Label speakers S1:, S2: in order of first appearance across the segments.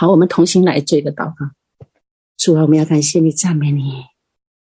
S1: 好，我们同心来做一个祷告。主啊，我们要感谢你，赞美你。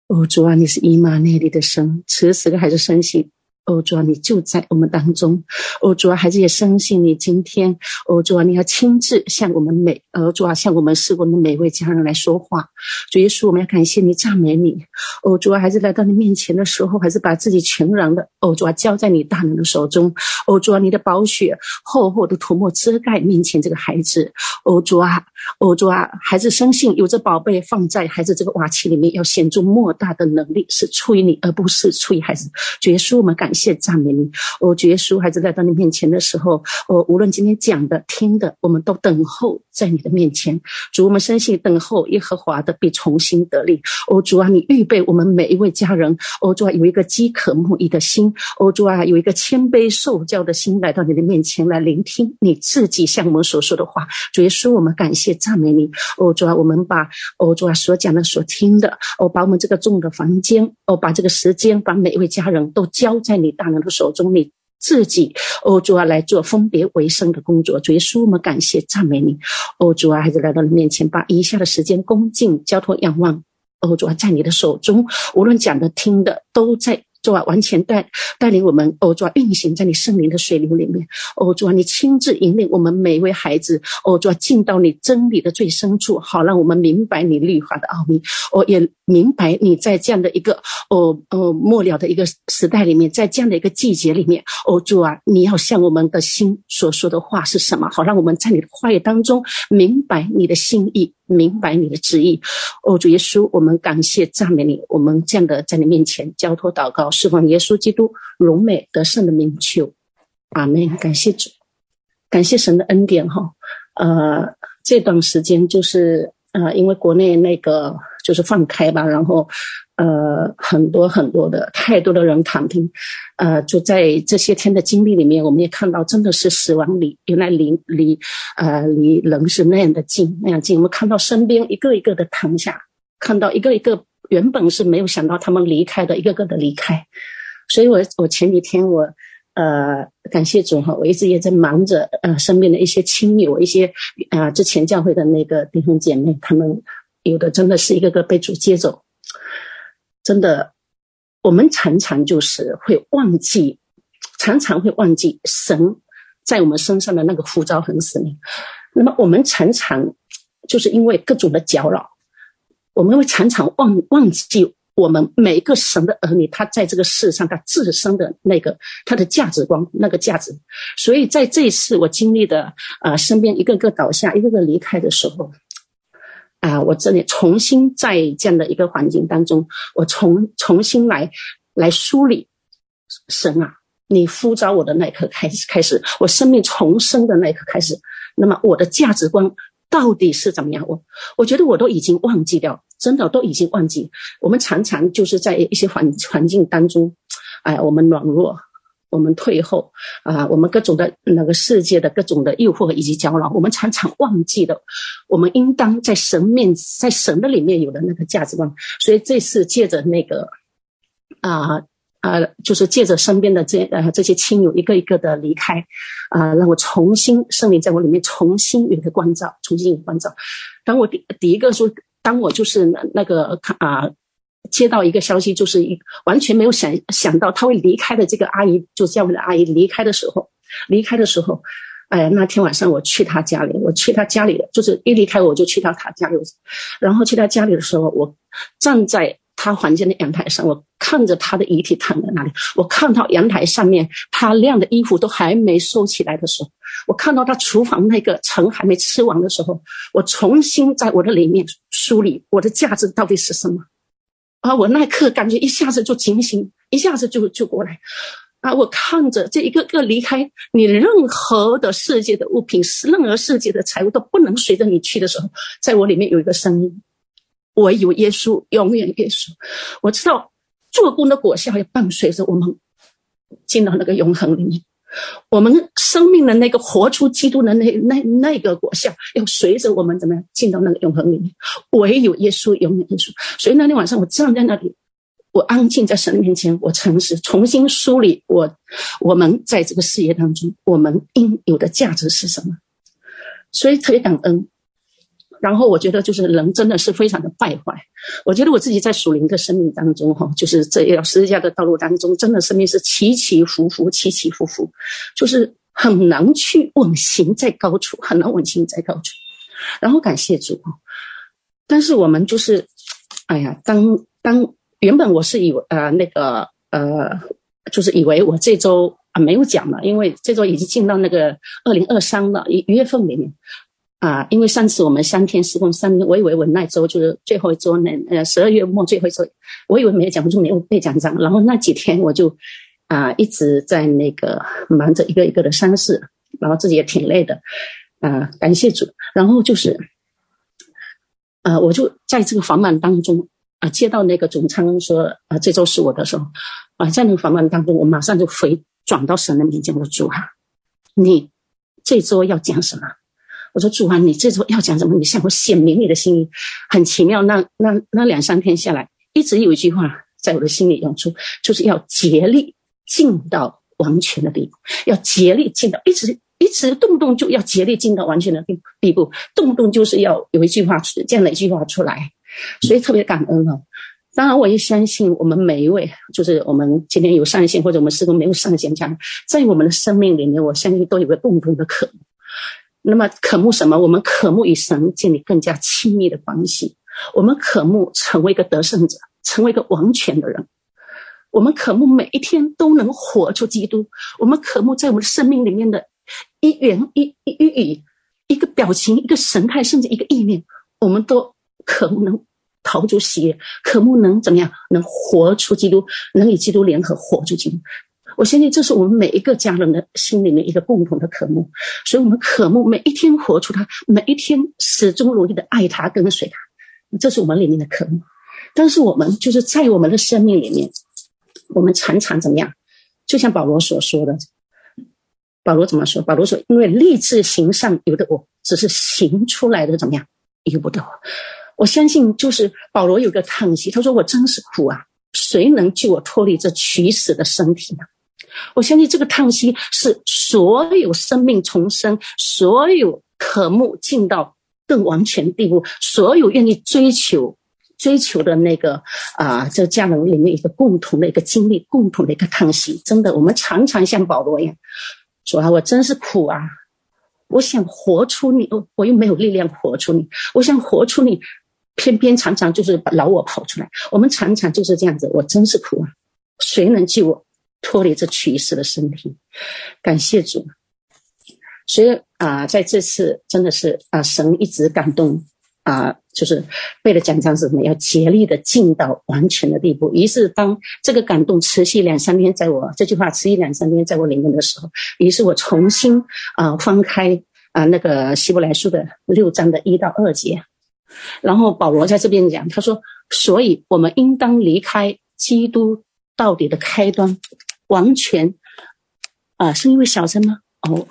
S1: 哦，主啊，你是姨妈内里的神，此时此刻还是生性。欧，主啊，你就在我们当中。欧，主啊，孩子也相信你今天。欧，主啊，你要亲自向我们每，欧，主啊，向我们是我们每位家人来说话。主耶稣，我们要感谢你，赞美你。欧，主啊，孩子来到你面前的时候，还是把自己全然的，欧，主啊，交在你大能的手中。欧，主啊，你的宝血厚厚的涂抹遮盖面前这个孩子。欧，主啊，哦，主啊，孩子深信有这宝贝放在孩子这个瓦器里面，要显出莫大的能力，是出于你，而不是出于孩子。主耶稣，我们感。谢赞美你，我主耶稣，孩子来到你面前的时候，我无论今天讲的、听的，我们都等候在你的面前。主，我们深信等候耶和华的必重新得力。哦，主啊，你预备我们每一位家人。哦，主啊，有一个饥渴慕义的心。哦，主啊，有一个谦卑受教的心来到你的面前来聆听你自己向我们所说的话。主耶稣，我们感谢赞美你。哦，主啊，我们把哦主啊所讲的、所听的，哦，把我们这个众的房间，哦，把这个时间，把每一位家人都交在你。大能的手中，你自己，哦主啊，来做分别为圣的工作。主耶稣，我们感谢赞美你。哦主啊，孩子来到你面前，把以下的时间恭敬交托仰望。哦主啊，在你的手中，无论讲的听的，都在。主啊，完全带带领我们，哦主啊，运行在你圣灵的水流里面。哦主啊，你亲自引领我们每一位孩子，哦主啊，进到你真理的最深处，好让我们明白你律法的奥秘。我、哦、也明白你在这样的一个哦哦末了的一个时代里面，在这样的一个季节里面，哦主啊，你要向我们的心所说的话是什么？好让我们在你的话语当中明白你的心意。明白你的旨意，哦，主耶稣，我们感谢赞美你，我们这样的在你面前交托祷告，释放耶稣基督荣美得胜的名求，阿门。感谢主，感谢神的恩典哈。呃，这段时间就是呃，因为国内那个就是放开吧，然后。呃，很多很多的，太多的人躺平，呃，就在这些天的经历里面，我们也看到，真的是死亡离原来离离，呃，离人是那样的近，那样近。我们看到身边一个一个的躺下，看到一个一个原本是没有想到他们离开的，一个个的离开。所以我我前几天我呃，感谢主哈，我一直也在忙着呃，身边的一些亲友，一些啊、呃，之前教会的那个弟兄姐妹，他们有的真的是一个个被主接走。真的，我们常常就是会忘记，常常会忘记神在我们身上的那个呼召和使命。那么，我们常常就是因为各种的搅扰，我们会常常忘忘记我们每一个神的儿女，他在这个世上他自身的那个他的价值观、那个价值。所以，在这一次我经历的啊、身边一个个倒下、一个个离开的时候。啊！我这里重新在这样的一个环境当中，我重重新来来梳理神啊，你呼召我的那一刻开始，开始我生命重生的那一刻开始，那么我的价值观到底是怎么样？我我觉得我都已经忘记掉，真的都已经忘记。我们常常就是在一些环环境当中，哎，我们软弱。我们退后啊，我们各种的那个世界的各种的诱惑以及搅扰，我们常常忘记了，我们应当在神面，在神的里面有的那个价值观。所以这次借着那个啊啊，就是借着身边的这呃这些亲友一个一个的离开啊，让我重新圣灵在我里面重新有一个关照，重新有关照。当我第第一个说，当我就是那那个啊。接到一个消息，就是一完全没有想想到他会离开的这个阿姨，就教会的阿姨离开的时候，离开的时候，哎呀，那天晚上我去他家里，我去他家里，就是一离开我就去到他家里，然后去他家里的时候，我站在他房间的阳台上，我看着他的遗体躺在那里，我看到阳台上面他晾的衣服都还没收起来的时候，我看到他厨房那个尘还没吃完的时候，我重新在我的里面梳理我的价值到底是什么。啊！我那一刻感觉一下子就警醒，一下子就就过来。啊！我看着这一个个离开你，任何的世界的物品，任何世界的财物都不能随着你去的时候，在我里面有一个声音：唯有耶稣，永远耶稣。我知道做工的果效也伴随着我们进到那个永恒里面。我们生命的那个活出基督的那那那个果效，要随着我们怎么样进到那个永恒里面？唯有耶稣，永远耶稣。所以那天晚上，我站在那里，我安静在神面前，我诚实重新梳理我我们在这个事业当中，我们应有的价值是什么？所以特别感恩，然后我觉得就是人真的是非常的败坏。我觉得我自己在属灵的生命当中，哈，就是这条十字架的道路当中，真的生命是起起伏伏，起起伏伏，就是很难去稳行在高处，很难稳行在高处。然后感谢主啊，但是我们就是，哎呀，当当原本我是以为呃那个呃，就是以为我这周啊没有讲了，因为这周已经进到那个二零二三了一月份里面。啊，因为上次我们三天施工三天，我以为我那周就是最后一周那，呃，十二月末最后一周，我以为没有讲，就没有背讲章。然后那几天我就啊一直在那个忙着一个一个的丧事，然后自己也挺累的，啊，感谢主。然后就是，啊，我就在这个繁忙当中啊，接到那个总仓说啊，这周是我的时候，啊，在那个繁忙当中，我马上就回转到神的面前，我说主啊，你这周要讲什么？我说主啊，你这周要讲什么？你向我显明你的心意，很奇妙。那那那两三天下来，一直有一句话在我的心里涌出，就是要竭力进到完全的地步，要竭力进到，一直一直动不动就要竭力进到完全的地地步，动不动就是要有一句话这样的一句话出来，所以特别感恩哦。当然，我也相信我们每一位，就是我们今天有上线或者我们施工没有上线这样，在我们的生命里面，我相信都有个共同的渴慕。那么渴慕什么？我们渴慕与神建立更加亲密的关系。我们渴慕成为一个得胜者，成为一个完全的人。我们渴慕每一天都能活出基督。我们渴慕在我们生命里面的一言一一语、一个表情、一个神态，甚至一个意念，我们都渴慕能逃出喜悦，渴慕能怎么样？能活出基督，能与基督联合，活出基督。我相信这是我们每一个家人的心里面一个共同的渴慕，所以我们渴慕每一天活出他，每一天始终如一的爱他，跟随他，这是我们里面的渴慕。但是我们就是在我们的生命里面，我们常常怎么样？就像保罗所说的，保罗怎么说？保罗说：“因为立志行善由得我，只是行出来的怎么样，由不得我。”我相信就是保罗有个叹息，他说：“我真是苦啊，谁能救我脱离这取死的身体呢？”我相信这个叹息是所有生命重生、所有渴慕进到更完全地步、所有愿意追求、追求的那个啊、呃，这家人里面一个共同的一个经历、共同的一个叹息。真的，我们常常像保罗一样主：“啊，我真是苦啊！我想活出你，我我又没有力量活出你。我想活出你，偏偏常常就是把老我跑出来。我们常常就是这样子，我真是苦啊！谁能救我？”脱离这取死的身体，感谢主。所以啊、在这次真的是啊、神一直感动啊、就是背的讲章是什么？要竭力的进到完全的地步。于是当这个感动持续两三天，在我这句话持续两三天在我里面的时候，于是我重新啊、翻开啊、那个希伯来书的六章的一到二节，然后保罗在这边讲，他说：“所以我们应当离开基督到底的开端。”完全，啊，是因为小声吗？哦，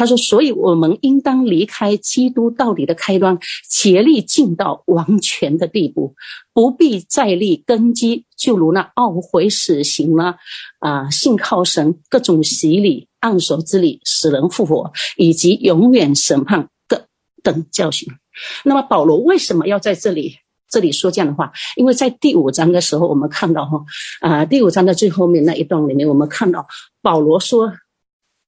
S1: 他说，所以我们应当离开基督到底的开端，竭力进到完全的地步，不必再立根基，就如那懊悔死刑了，啊，信靠神各种洗礼、按手之礼、使人复活，以及永远审判各等教训。那么保罗为什么要在这里？这里说这样的话，因为在第五章的时候，我们看到哈啊，第五章的最后面那一段里面，我们看到保罗说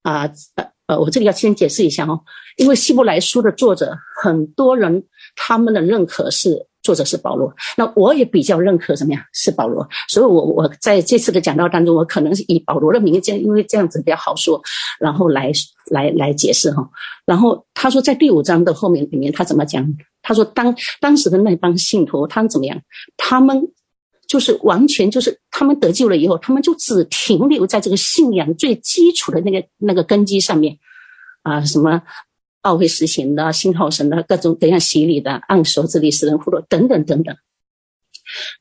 S1: 啊呃呃，我这里要先解释一下哦，因为希伯来书的作者很多人他们的认可是。作者是保罗，那我也比较认可怎么样？是保罗，所以我我在这次的讲道当中，我可能是以保罗的名字，因为这样子比较好说，然后来来来解释哈。然后他说，在第五章的后面里面，他怎么讲？他说当当时的那帮信徒，他们怎么样？他们就是完全就是他们得救了以后，他们就只停留在这个信仰最基础的那个那个根基上面啊，什么？奥会实行的、信号神的各种各样洗礼的、按手之礼、使人复活等等等等，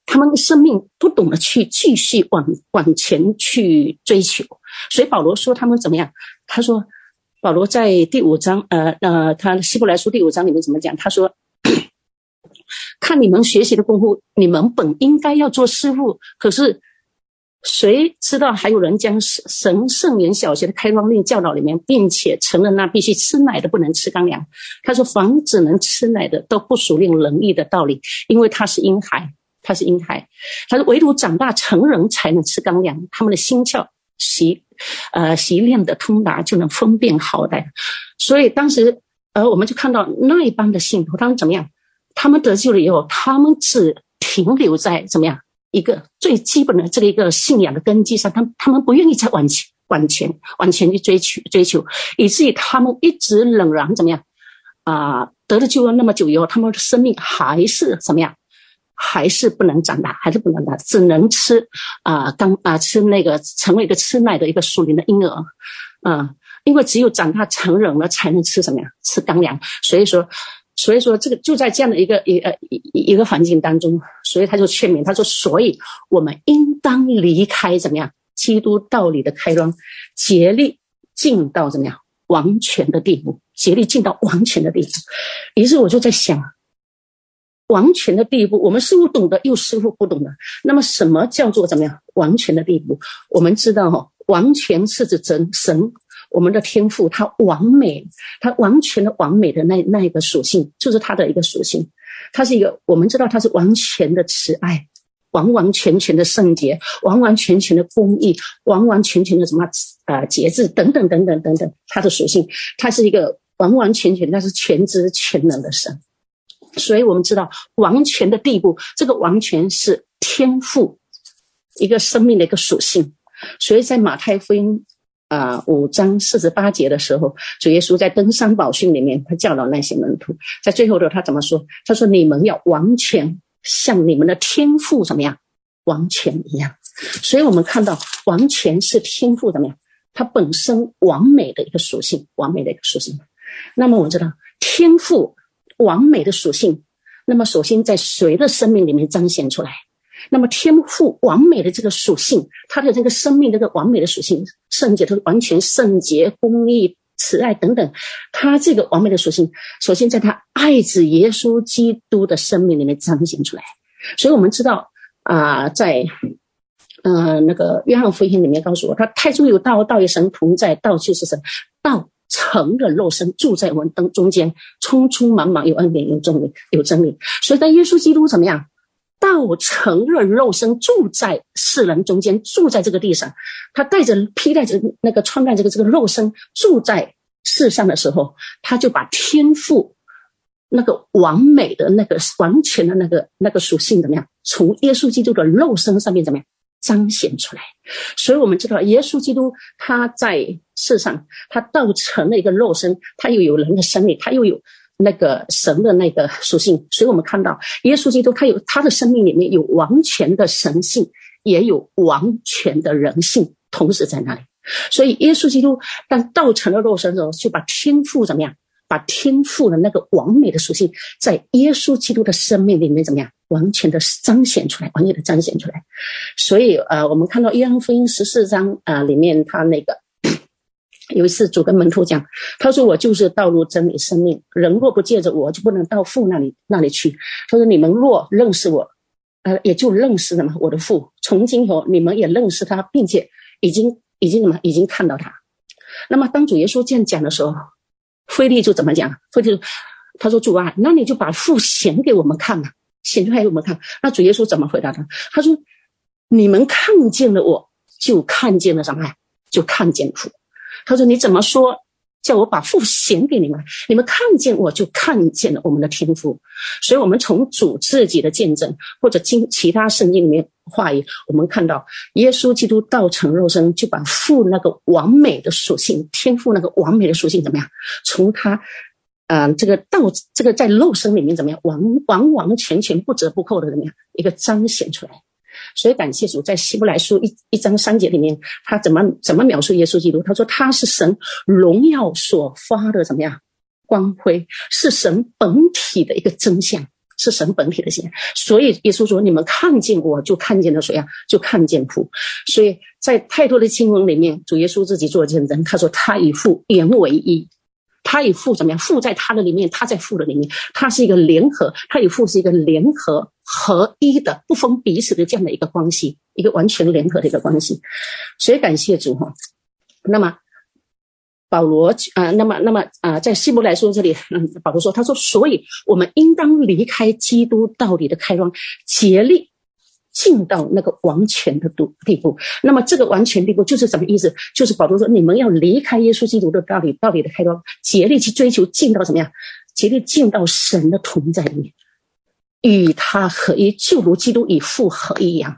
S1: 他们的生命不懂得去继续往往前去追求，所以保罗说他们怎么样？他说保罗在第五章，呃呃，他希伯来书第五章里面怎么讲？他说：“看你们学习的功夫，你们本应该要做师傅，可是谁知道还有人将神圣言小学的开光令教导里面，并且承认那必须吃奶的不能吃干粮。他说：“凡只能吃奶的，都不属灵仁义的道理，因为他是婴孩，他是婴孩。他说唯独长大成人才能吃干粮，他们的心窍习，呃习练的通达，就能分辨好歹。所以当时，呃，我们就看到那一帮的信徒，他们怎么样？他们得救了以后，他们只停留在怎么样？”一个最基本的这个一个信仰的根基上，他他们不愿意再往前往前往前去追求追求，以至于他们一直仍然怎么样啊、得了救恩那么久以后，他们的生命还是怎么样？还是不能长大，还是不能长大，只能吃啊刚啊吃那个成为一个吃奶的一个属灵的婴儿啊、因为只有长大成人了，才能吃什么呀？吃干粮。所以说。所以说，这个就在这样的一个一呃一一个环境当中，所以他就劝勉他说：“所以我们应当离开怎么样？基督道理的开端，竭力进到怎么样完全的地步，竭力进到完全的地步。”于是我就在想，完全的地步，我们似乎懂得，又似乎不懂得。那么，什么叫做怎么样完全的地步？我们知道哈，完全是指真神。我们的天赋，他完美，他完全的完美的那那一个属性，就是他的一个属性。他是一个，我们知道他是完全的慈爱，完完全全的圣洁，完完全全的公义，完完全全的什么呃节制等等等等等等。他的属性，他是一个完完全全，他是全知全能的神。所以我们知道完全的地步，这个完全是天赋一个生命的一个属性。所以在马太福音。啊、五章四十八节的时候，主耶稣在登山宝训里面，他教导那些门徒，在最后的他怎么说？他说：“你们要完全像你们的天赋怎么样，完全一样。”所以，我们看到完全是天赋怎么样，它本身完美的一个属性，完美的一个属性。那么，我们知道天赋完美的属性，那么首先在谁的生命里面彰显出来？那么天父完美的这个属性，他的这个生命这个完美的属性，圣洁，他完全圣洁、公义、慈爱等等，他这个完美的属性，首先在他爱子耶稣基督的生命里面彰显出来。所以我们知道啊、在呃那个约翰福音里面告诉我，他太初有道，道与神同在，道就是神，道成了肉身，住在我们当中间，匆匆忙忙有恩典有真理有真理。所以在耶稣基督怎么样？道成了肉身，住在世人中间，住在这个地上。他带着披戴着那个穿戴这个这个肉身，住在世上的时候，他就把天赋那个完美的那个完全的那个那个属性怎么样，从耶稣基督的肉身上面怎么样彰显出来。所以我们知道，耶稣基督他在世上，他道成了一个肉身，他又有人的生命，他又有。那个神的那个属性，所以我们看到耶稣基督，他有他的生命里面有完全的神性，也有完全的人性，同时在那里。所以耶稣基督当道成了肉身的时候，就把天赋怎么样？把天赋的那个完美的属性，在耶稣基督的生命里面怎么样？完全的彰显出来，完全的彰显出来。所以呃，我们看到约翰福音十四章啊、呃，里面他那个。有一次，主跟门徒讲，他说：“我就是道路、真理、生命。人若不借着我，就不能到父那里那里去。他说：你们若认识我，呃，也就认识什么？我的父。从今以后，你们也认识他，并且已经已经什么？已经看到他。那么，当主耶稣这样讲的时候，腓利就怎么讲？腓利他说：主啊，那你就把父显给我们看嘛，显出来给我们看。那主耶稣怎么回答他？他说：你们看见了我，就看见了什么？就看见父。”他说：“你怎么说？叫我把父显给你们，你们看见我就看见了我们的天赋。所以，我们从主自己的见证，或者经其他圣经里面话语，我们看到耶稣基督道成肉身，就把父那个完美的属性，天赋那个完美的属性怎么样？从他，嗯、这个道，这个在肉身里面怎么样？完完完全全不折不扣的怎么样？一个彰显出来。”所以感谢主，在希伯来书一一章三节里面，他怎么怎么描述耶稣基督？他说他是神荣耀所发的怎么样光辉，是神本体的一个真相，是神本体的现象。所以耶稣说：“你们看见我就看见了谁呀？就看见父。”所以在太多的经文里面，主耶稣自己做见证，他说他与父原为一。他与父怎么样？父在他的里面，他在父的里面，他是一个联合，他与父是一个联合合一的，不分彼此的这样的一个关系，一个完全联合的一个关系。所以感谢主哈。那么保罗啊、那么那么啊、在希伯来书这里，嗯，保罗说，他说，所以我们应当离开基督道理的开端，竭力。进到那个完全的度地步，那么这个完全地步就是什么意思？就是保罗说，你们要离开耶稣基督的道理，道理的开端，竭力去追求进到什么样？竭力进到神的同在里面，与他合一，就如基督与父合一一样。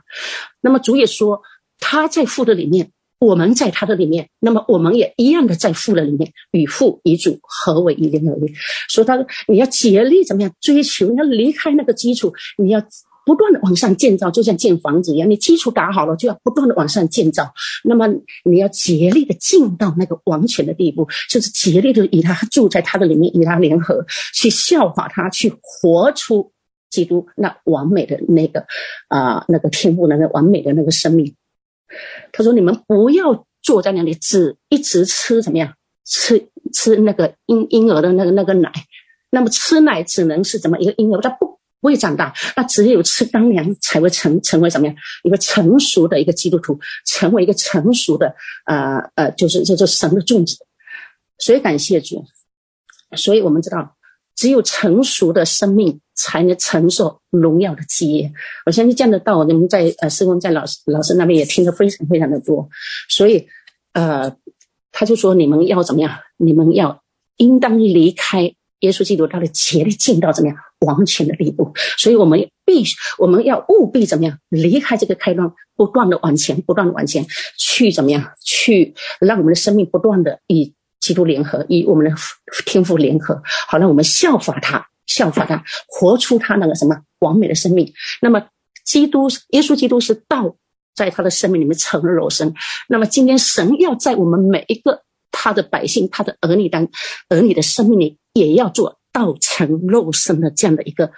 S1: 那么主也说，他在父的里面，我们在他的里面，那么我们也一样的在父的里面，与父与主合为一，连为一。所以他说，你要竭力怎么样追求？你要离开那个基础，你要。不断的往上建造，就像建房子一样，你基础打好了，就要不断的往上建造。那么你要竭力的进到那个完全的地步，就是竭力的与他住在他的里面，与他联合，去效法他，去活出基督那完美的那个啊、那个天赋，那个完美的那个生命。他说：“你们不要坐在那里，只一直吃怎么样？吃吃那个婴婴儿的那个那个奶。那么吃奶只能是怎么一个婴儿，他不。”不会长大，那只有吃干粮才会成成为什么样一个成熟的一个基督徒，成为一个成熟的呃呃，就是这这神的种子。所以感谢主，所以我们知道，只有成熟的生命才能承受荣耀的基业。我相信这样的道，你们在呃师公在老师老师那边也听得非常非常的多。所以呃，他就说你们要怎么样？你们要应当离开耶稣基督，他的竭力尽到怎么样？完全的地步，所以我们必须，我们要务必怎么样离开这个开端，不断的往前，不断的往前去怎么样去让我们的生命不断的与基督联合，与我们的天父联合，好让我们效法他，效法他，活出他那个什么完美的生命。那么，基督耶稣基督是道，在他的生命里面成了肉身。那么，今天神要在我们每一个他的百姓、他的儿女当儿女的生命里，也要做。道成肉身的这样的一个，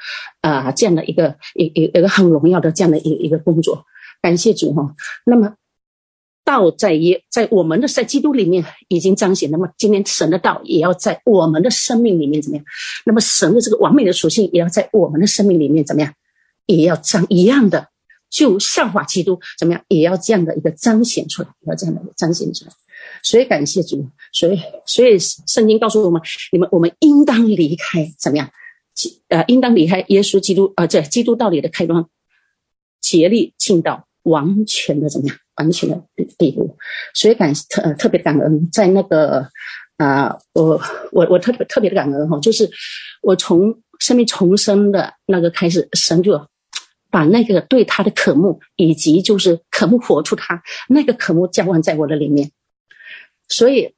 S1: 啊、这样的一个一一一个很荣耀的这样的一个一个工作，感谢主哈。那么道在耶在我们的在基督里面已经彰显，那么今天神的道也要在我们的生命里面怎么样？那么神的这个完美的属性也要在我们的生命里面怎么样？也要彰一样的，就效法基督怎么样？也要这样的一个彰显出来，要这样的一个彰显出来。所以感谢主，所以所以圣经告诉我们，你们我们应当离开怎么样？呃，应当离开耶稣基督，呃，这基督道理的开端，竭力进到完全的怎么样？完全的地步。所以感特、呃、特别感恩，在那个啊、呃，我我我特别特别的感恩哈，就是我从生命重生的那个开始，神就把那个对他的渴慕，以及就是渴慕活出他那个渴慕，交换在我的里面。所以，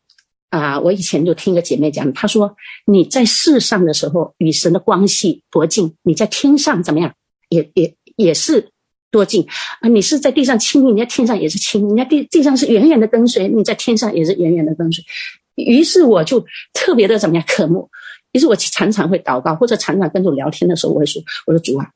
S1: 啊、我以前就听一个姐妹讲，她说你在世上的时候与神的关系多近，你在天上怎么样，也也也是多近啊。你是在地上亲，你在天上也是亲，你在地地上是远远的跟随，你在天上也是远远的跟随。于是我就特别的怎么样渴慕，于是我常常会祷告，或者常常跟主聊天的时候，我会说，我说主啊，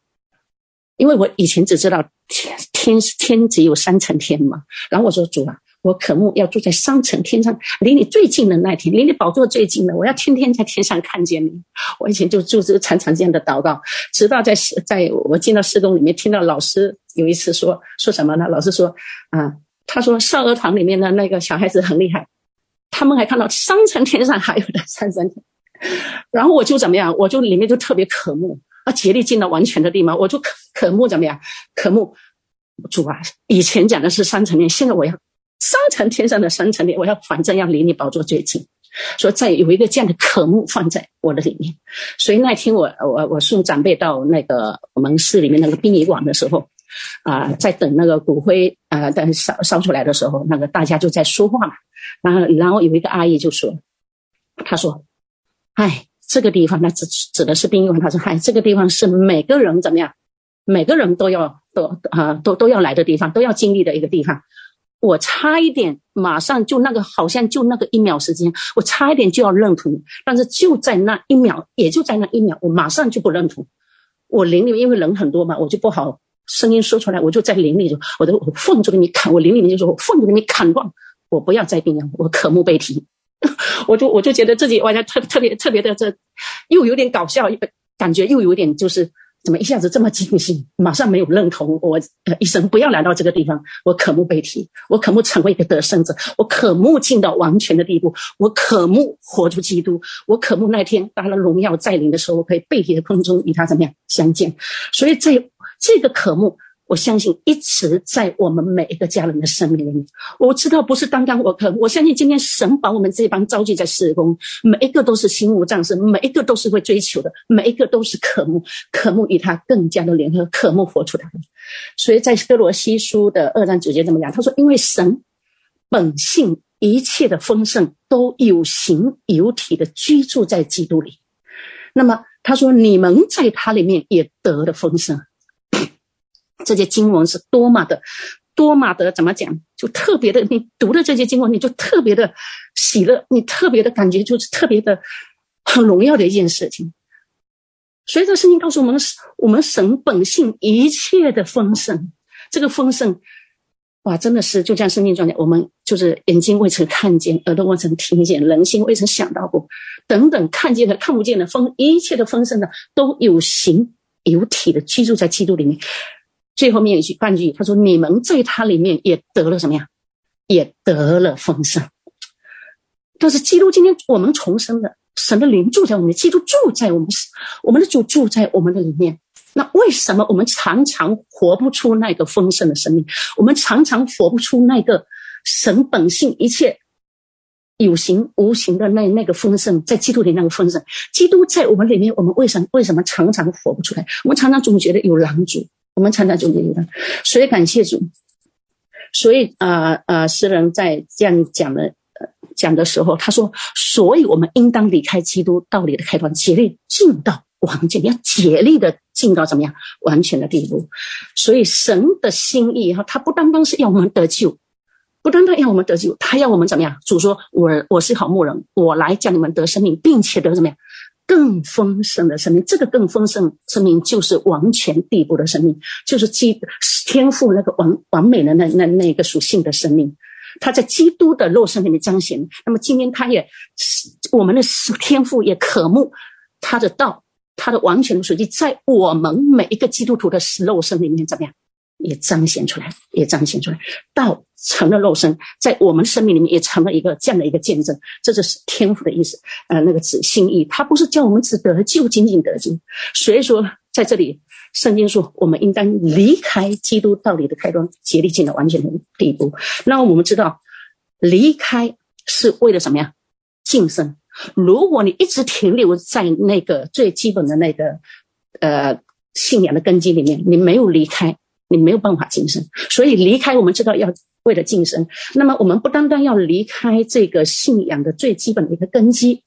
S1: 因为我以前只知道天天天只有三层天嘛，然后我说主啊。我渴慕要住在三层天上，离你最近的那天，离你宝座最近的，我要天天在天上看见你。我以前就就这常常这样的祷告，直到在在我进到事工里面，听到老师有一次说说什么呢？老师说啊，他说少儿堂里面的那个小孩子很厉害，他们还看到三层天上还有的三层天，然后我就怎么样？我就里面就特别渴慕啊，竭力尽到完全的地方，我就渴渴慕怎么样？渴慕主啊！以前讲的是三层天，现在我要。三层天上的三层天，我要反正要离你宝座最近，所以再有一个这样的渴慕放在我的里面。所以那天我我我送长辈到那个我们市里面那个殡仪馆的时候，啊、在等那个骨灰啊，等、呃、烧烧出来的时候，那个大家就在说话嘛。然后然后有一个阿姨就说，她说：“哎，这个地方，那指指的是殡仪馆。她说，嗨，这个地方是每个人怎么样，每个人都要都啊、都都要来的地方，都要经历的一个地方。”我差一点，马上就那个，好像就那个一秒时间，我差一点就要认同，但是就在那一秒，也就在那一秒，我马上就不认同。我灵里面因为人很多嘛，我就不好声音说出来，我就在灵里头，我都我奉主给你砍，我灵里面就说，我奉主给你砍断，我不要再病了，我渴慕被提，我就我就觉得自己完全特特别特别的这，又有点搞笑，感觉又有点就是。怎么一下子这么惊喜？马上没有认同我，呃，一生不要来到这个地方。我渴慕被提，我渴慕成为一个得胜者，我渴慕进到王权的地步，我渴慕活出基督，我渴慕那天当了荣耀再临的时候，我可以被提的空中与他怎么样相见。所以在这个渴慕。我相信一直在我们每一个家人的生命里面。我知道不是刚刚我可，我相信今天神把我们这帮召集在事工，每一个都是心无障碍，每一个都是会追求的，每一个都是渴慕，渴慕与他更加的联合，渴慕活出他的。所以在歌罗西书的二章九节这么讲，他说：“因为神本性一切的丰盛都有形有体的居住在基督里。”那么他说：“你们在他里面也得了丰盛。”这些经文是多么的，多么的怎么讲？就特别的，你读了这些经文，你就特别的喜乐，你特别的感觉就是特别的很荣耀的一件事情。所以这圣经告诉我们，我们神本性一切的丰盛，这个丰盛，哇，真的是就像圣经中讲，我们就是眼睛未曾看见，耳朵未曾听见，人心未曾想到过，等等，看见和看不见的丰，一切的丰盛的都有形有体的居住在基督里面。最后面一句半句，他说：“你们在他里面也得了什么呀？也得了丰盛。但是基督今天我们重生的，神的灵住在我们，基督住在我们，我们的主住在我们的里面。那为什么我们常常活不出那个丰盛的生命？我们常常活不出那个神本性一切有形无形的那那个丰盛，在基督里那个丰盛？基督在我们里面，我们为什么为什么常常活不出来？我们常常总觉得有拦阻。”我们常常就这样，所以感谢主。所以啊啊、呃呃，诗人在这样讲的呃讲的时候，他说：“所以我们应当离开基督道理的开端，竭力进到王权，要竭力的进到怎么样完全的地步。所以神的心意哈，他不单单是要我们得救，不单单要我们得救，他要我们怎么样？主说：我我是好牧人，我来叫你们得生命，并且得怎么样？”更丰盛的生命，这个更丰盛生命就是王权地步的生命，就是基天赋那个完完美的那那那个属性的生命，他在基督的肉身里面彰显。那么今天他也，我们的天赋也渴慕他的道，他的完全的属性在我们每一个基督徒的肉身里面怎么样？也彰显出来，也彰显出来，道成了肉身，在我们生命里面也成了一个这样的一个见证。这就是天赋的意思，呃，那个指心意，他不是叫我们只得救，仅仅得救。所以说，在这里，圣经说，我们应当离开基督道理的开端，竭力进到完全的地步。那我们知道，离开是为了什么呀？晋升。如果你一直停留在那个最基本的那个呃信仰的根基里面，你没有离开。你没有办法晋升，所以离开我们知道要为了晋升。那么我们不单单要离开这个信仰的最基本的一个根基，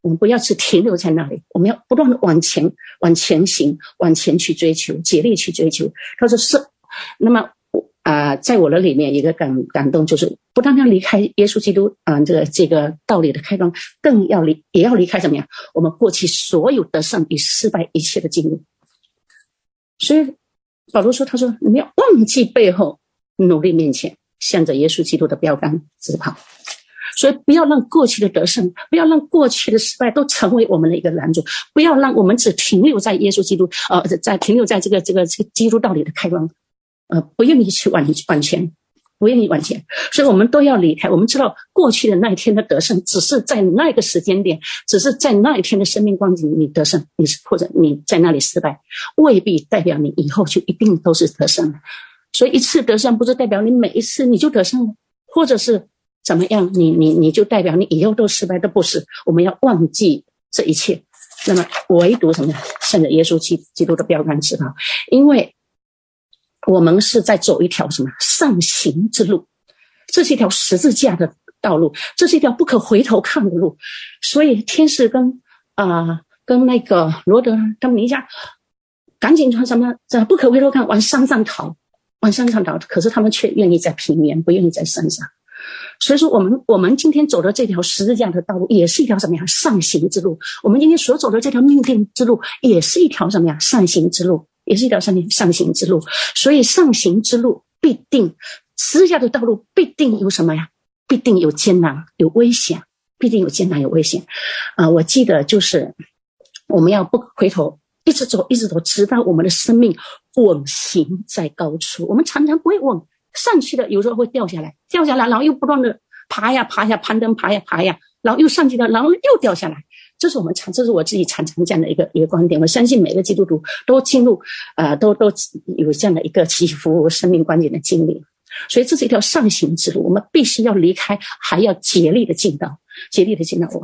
S1: 我们不要只停留在那里，我们要不断的往前往前行，往前去追求，竭力去追求。他说是，那么啊、在我的里面一个感感动就是，不单单离开耶稣基督啊、这个这个道理的开端，更要离也要离开怎么样？我们过去所有得胜与失败一切的经历，所以。保罗说：“他说，你们要忘记背后，努力面前，向着耶稣基督的标杆直跑。所以，不要让过去的得胜，不要让过去的失败都成为我们的一个拦阻。不要让我们只停留在耶稣基督，呃，在停留在这个这个这个基督道理的开端，呃，不愿意去往往前。”不愿意往前，所以我们都要离开。我们知道过去的那一天的得胜，只是在那个时间点，只是在那一天的生命光景你得胜，你是或者你在那里失败，未必代表你以后就一定都是得胜的。所以一次得胜不是代表你每一次你就得胜了，或者是怎么样，你你你就代表你以后都失败都，不是。我们要忘记这一切，那么唯独什么？向着耶稣基基督的标杆直跑，因为。我们是在走一条什么上行之路？这是一条十字架的道路，这是一条不可回头看的路。所以天使跟啊、跟那个罗德他们一下赶紧穿什么？这不可回头看，往山上逃，往山上逃。可是他们却愿意在平原，不愿意在山上。所以说，我们我们今天走的这条十字架的道路，也是一条什么样上行之路？我们今天所走的这条命定之路，也是一条什么样上行之路？也是一条上上行之路，所以上行之路必定，私下的道路必定有什么呀？必定有艰难，有危险，必定有艰难有危险。啊、我记得就是我们要不回头，一直走，一直走，直到我们的生命稳行在高处。我们常常不会稳上去的，有时候会掉下来，掉下来，然后又不断的爬呀爬呀，攀登爬呀爬呀，然后又上去了，然后又掉下来。这是我们常，这是我自己常常讲的一个一个观点。我相信每个基督徒都进入，呃，都都有这样的一个起伏生命关键的经历。所以这是一条上行之路，我们必须要离开，还要竭力的进到，竭力的进到我。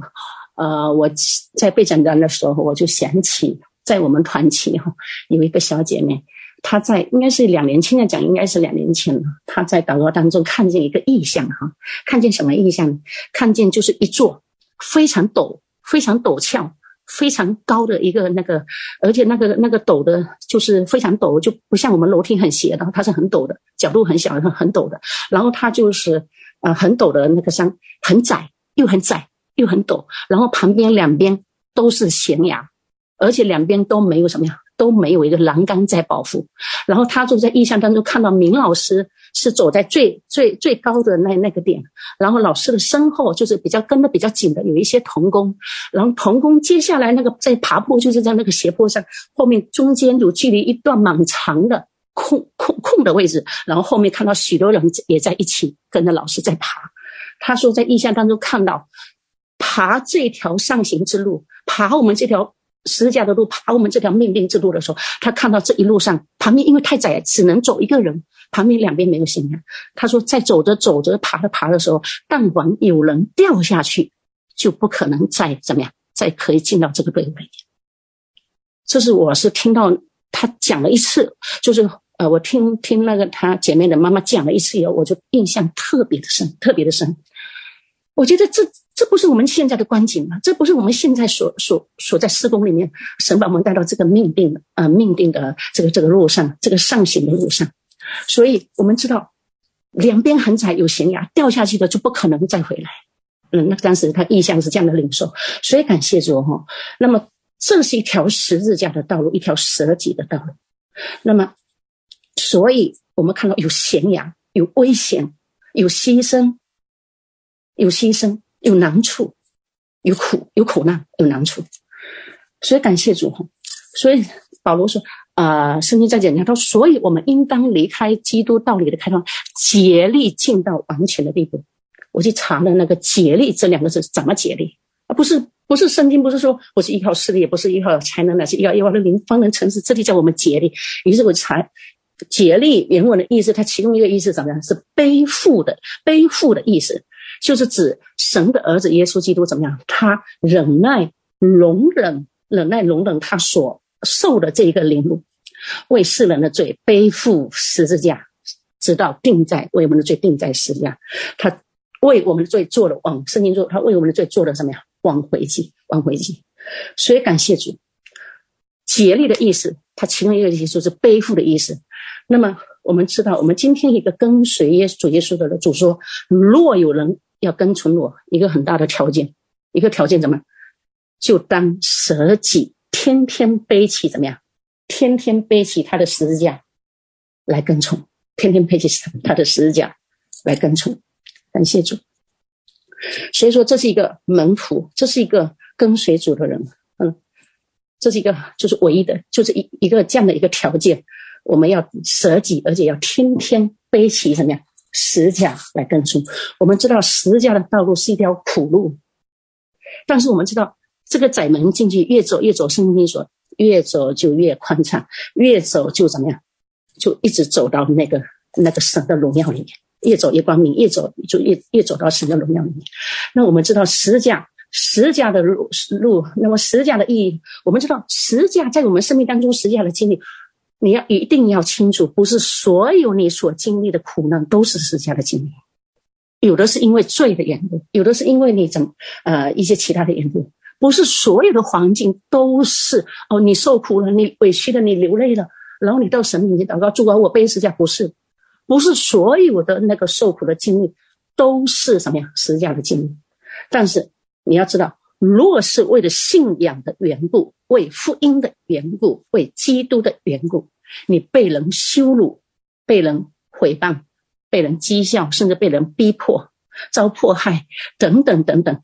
S1: 呃，我在备讲章的时候，我就想起在我们团契哈，有一个小姐妹，她在应该是两年前来讲，应该是两年前了。她在祷告当中看见一个异象哈，看见什么异象？看见就是一座非常陡、非常陡峭。非常高的一个那个，而且那个那个陡的，就是非常陡，就不像我们楼梯很斜的，它是很陡的，角度很小，很很陡的。然后它就是呃很陡的那个山，很窄又很窄又很陡，然后旁边两边都是悬崖，而且两边都没有什么呀，都没有一个栏杆在保护。然后他就在印象当中看到明老师。是走在最最最高的那那个点，然后老师的身后就是比较跟的比较紧的，有一些童工，然后童工接下来那个在爬坡，就是在那个斜坡上，后面中间有距离一段蛮长的空空空的位置，然后后面看到许多人也在一起跟着老师在爬。他说在印象当中看到，爬这条上行之路，爬我们这条十字架的路，爬我们这条命定之路的时候，他看到这一路上旁边因为太窄，只能走一个人。旁边两边没有行人，他说在走着走着爬着爬的时候，但凡有人掉下去，就不可能再怎么样，再可以进到这个队伍里面。这是我是听到他讲了一次，就是呃，我听听那个他姐妹的妈妈讲了一次以后，我就印象特别的深，特别的深。我觉得这这不是我们现在的光景啊，这不是我们现在所所所在施工里面，神把我们带到这个命定的呃命定的这个这个路上，这个上行的路上。所以我们知道，两边很窄，有悬崖，掉下去的就不可能再回来。嗯，那当时他意向是这样的领受，所以感谢主哈。那么这是一条十字架的道路，一条舍己的道路。那么，所以我们看到有悬崖，有危险，有牺牲，有牺牲，有难处，有苦，有苦难，有难处。所以感谢主哈。所以保罗说。啊、圣经在讲，他说，所以我们应当离开基督道理的开端，竭力进到完全的地步。我去查了那个“竭力”这两个字怎么竭力啊？不是，不是圣经，不是说我是依靠势力，也不是依靠才能，乃是依靠耶和华的灵方能成事。这里叫我们竭力。于是我查“竭力”原文的意思，它其中一个意思怎么样？是背负的，背负的意思，就是指神的儿子耶稣基督怎么样？他忍耐、容忍、忍耐、容忍他所。受的这一个凌辱，为世人的罪背负十字架，直到定在为我们的罪定在十字架。他为我们的罪做了往圣经说，他为我们的罪做了什么呀？往回祭，往回祭。所以感谢主，竭力的意思，他其中一个意思就是背负的意思。那么我们知道，我们今天一个跟随耶稣主耶稣的主说，若有人要跟从我，一个很大的条件，一个条件怎么？就当舍己。天天背起怎么样？天天背起他的十字架来跟从，天天背起他的十字架来跟从。感谢主。所以说，这是一个门徒，这是一个跟随主的人。嗯，这是一个就是唯一的，就是一一个这样的一个条件。我们要舍己，而且要天天背起怎么样十字架来跟从。我们知道十字架的道路是一条苦路，但是我们知道。这个窄门进去，越走越走，圣经说越走就越宽敞，越走就怎么样，就一直走到那个那个神的荣耀里面，越走越光明，越走就越越走到神的荣耀里面。那我们知道十字架，十字架的路路，那么十字架的意义，我们知道十字架在我们生命当中十字架的经历，你要一定要清楚，不是所有你所经历的苦难都是十字架的经历，有的是因为罪的缘故，有的是因为你怎么呃一些其他的缘故。不是所有的环境都是哦，你受苦了，你委屈了，你流泪了，然后你到神面前祷告，主啊，我背十字架。不是，不是所有的那个受苦的经历都是什么呀？十字架的经历。但是你要知道，若是为了信仰的缘故，为福音的缘故，为基督的缘故，你被人羞辱，被人诽谤，被人讥笑，甚至被人逼迫、遭迫害等等等等。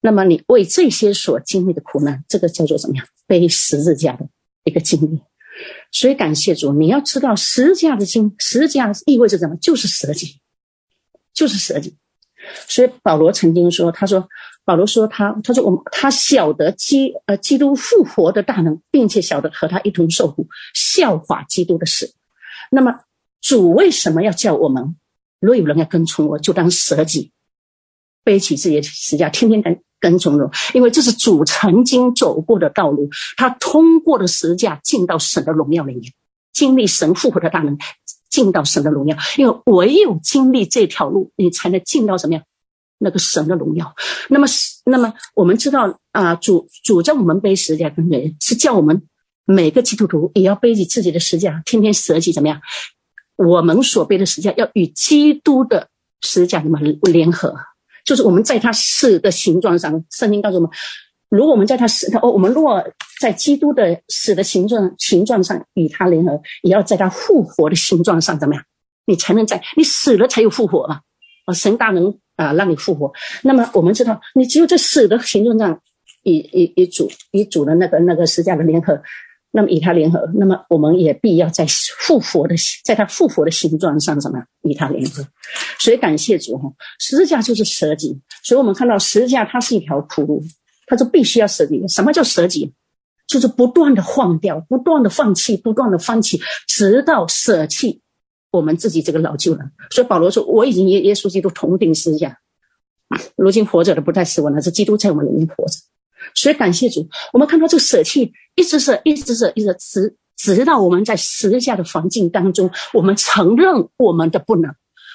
S1: 那么你为这些所经历的苦难，这个叫做怎么样？背十字架的一个经历。所以感谢主，你要知道十字架的经，十字架意味着什么？就是舍己，就是舍己。所以保罗曾经说：“他说，保罗说他，他说我们他晓得基呃基督复活的大能，并且晓得和他一同受苦，效法基督的死。那么主为什么要叫我们？若有人要跟从我，就当舍己，背起自己的十字架，天天跟跟从我，因为这是主曾经走过的道路。他通过了十字架，进到神的荣耀里面，经历神复活的大能。”进到神的荣耀，因为唯有经历这条路，你才能进到什么呀？那个神的荣耀。那么是，那么我们知道啊，主主在我们背十字架跟人，是叫我们每个基督徒也要背起自己的十字架，天天舍己怎么样？我们所背的十字架要与基督的十字架怎么联合？就是我们在他死的形状上，圣经告诉我们。如果我们在他死，哦，我们若在基督的死的形状形状上与他联合，也要在他复活的形状上怎么样？你才能在你死了才有复活嘛？啊，神大能啊，让你复活。那么我们知道，你只有在死的形状上与与与主与主的那个那个十架的联合，那么与他联合，那么我们也必要在复活的在他复活的形状上怎么样与他联合？所以感谢主哈，十字架就是舍己，所以我们看到十字架它是一条苦路。它就：“必须要舍己。什么叫舍己？就是不断的换掉，不断的放弃，不断的放弃，直到舍弃我们自己这个老旧人。所以保罗说：‘我已经与耶稣基督同钉十字架，如今活着的不再是我，而是基督在我们里面活着。’所以感谢主，我们看到这个舍弃，一直舍，一直舍，一直直，直到我们在十字架的环境当中，我们承认我们的不能，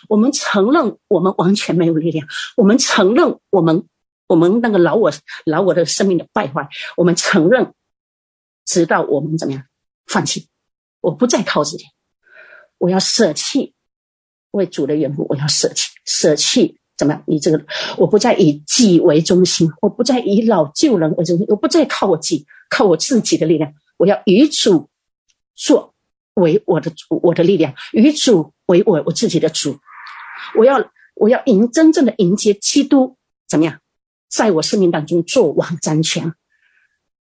S1: 我们承认我们完全没有力量，我们承认我们。”我们那个老我，老我的生命的败坏，我们承认，直到我们怎么样放弃，我不再靠自己，我要舍弃，为主的缘故，我要舍弃，舍弃怎么样？以这个，我不再以己为中心，我不再以老旧人为中心，我不再靠我己，靠我自己的力量，我要与主作为我的主，我的力量，与主为我我自己的主，我要我要迎真正的迎接基督，怎么样？在我生命当中做王掌权，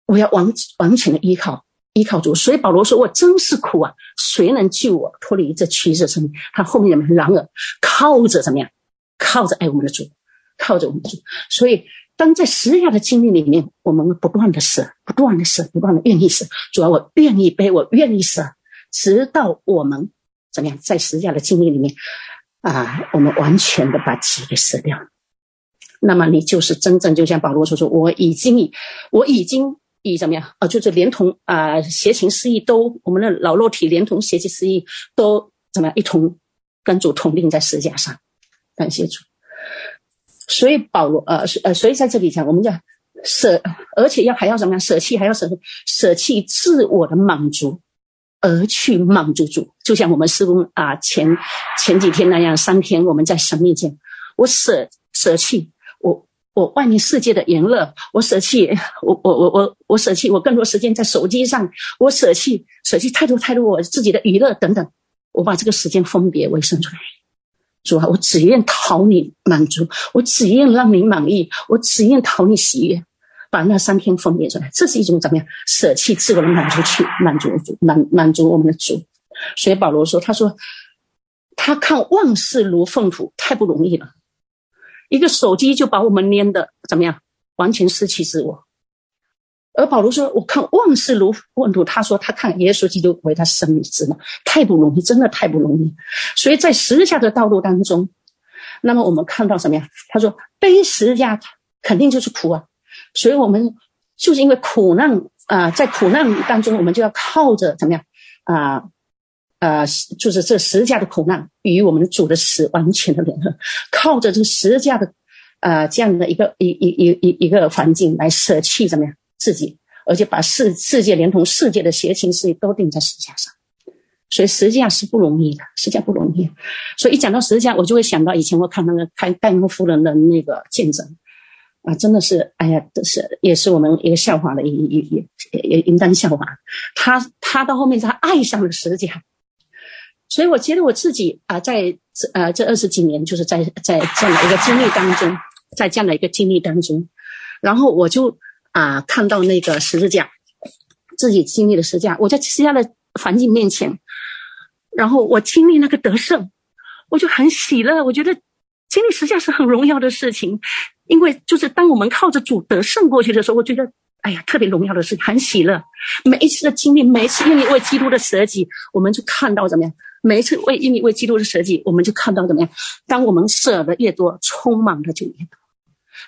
S1: 我要完完全的依靠。依靠主。所以保罗说：“我真是苦啊，谁能救我脱离这屈辱生命？”他后面怎么？然而靠着怎么样？靠着爱我们的主，靠着我们的主。所以当在十字架的经历里面，我们不断的舍，不断的舍，不断的愿意舍。主要我愿意背，我愿意舍，直到我们怎么样？在十字架的经历里面啊，我们完全的把己给舍掉。那么你就是真正就像保罗所说，我已经我已经以怎么样啊？就是连同啊邪情私欲都，我们的老肉体连同邪情私欲都怎么样一同跟主同钉在十字架上，感谢主。所以保罗呃呃，所以在这里讲，我们讲舍，而且要还要怎么样舍弃，还要舍舍弃自我的满足，而去满足主。就像我们师父啊前前几天那样，三天我们在神面前，我舍舍弃。我外面世界的娱乐，我舍弃；我我我我我舍弃；我更多时间在手机上，我舍弃舍弃太多太多我自己的娱乐等等。我把这个时间分别为生出来，主啊，我只愿讨你满足，我只愿让你满意，我只愿讨你喜悦，把那三天分别出来，这是一种怎么样舍弃自我的满足去满足主满满足我们的主。所以保罗说，他说他看万事如粪土，太不容易了。一个手机就把我们粘的怎么样？完全失去自我。而保罗说：“我看万事如粪土。”他说：“他看耶稣基督为他生命之道，太不容易，真的太不容易。”所以在十字架的道路当中，那么我们看到什么呀？他说：“背十字架肯定就是苦啊。”所以我们就是因为苦难啊、在苦难当中，我们就要靠着怎么样啊？呃，就是这十字架的苦难与我们主的死完全的联合，靠着这个十字架的，呃，这样的一个一一一一一个环境来舍弃怎么样自己，而且把世世界连同世界的邪情事都定在十字架上，所以十字架是不容易的，十字架不容易。所以一讲到十字架，我就会想到以前我看那个开戴安夫人的那个见证，啊，真的是，哎呀，这是也是我们一个笑话的一一一也也应当笑话。他他到后面他爱上了十字架。所以，我觉得我自己啊，在这呃这二十几年，就是在在这样的一个经历当中，在这样的一个经历当中，然后我就啊、看到那个十字架，自己经历的十字架，我在十字架的环境面前，然后我经历那个得胜，我就很喜乐。我觉得经历十字架是很荣耀的事情，因为就是当我们靠着主得胜过去的时候，我觉得哎呀特别荣耀的事情，很喜乐。每一次的经历，每一次愿意为基督的舍己，我们就看到怎么样？每一次为愿意为基督的舍己，我们就看到怎么样？当我们舍的越多，充满的就越多。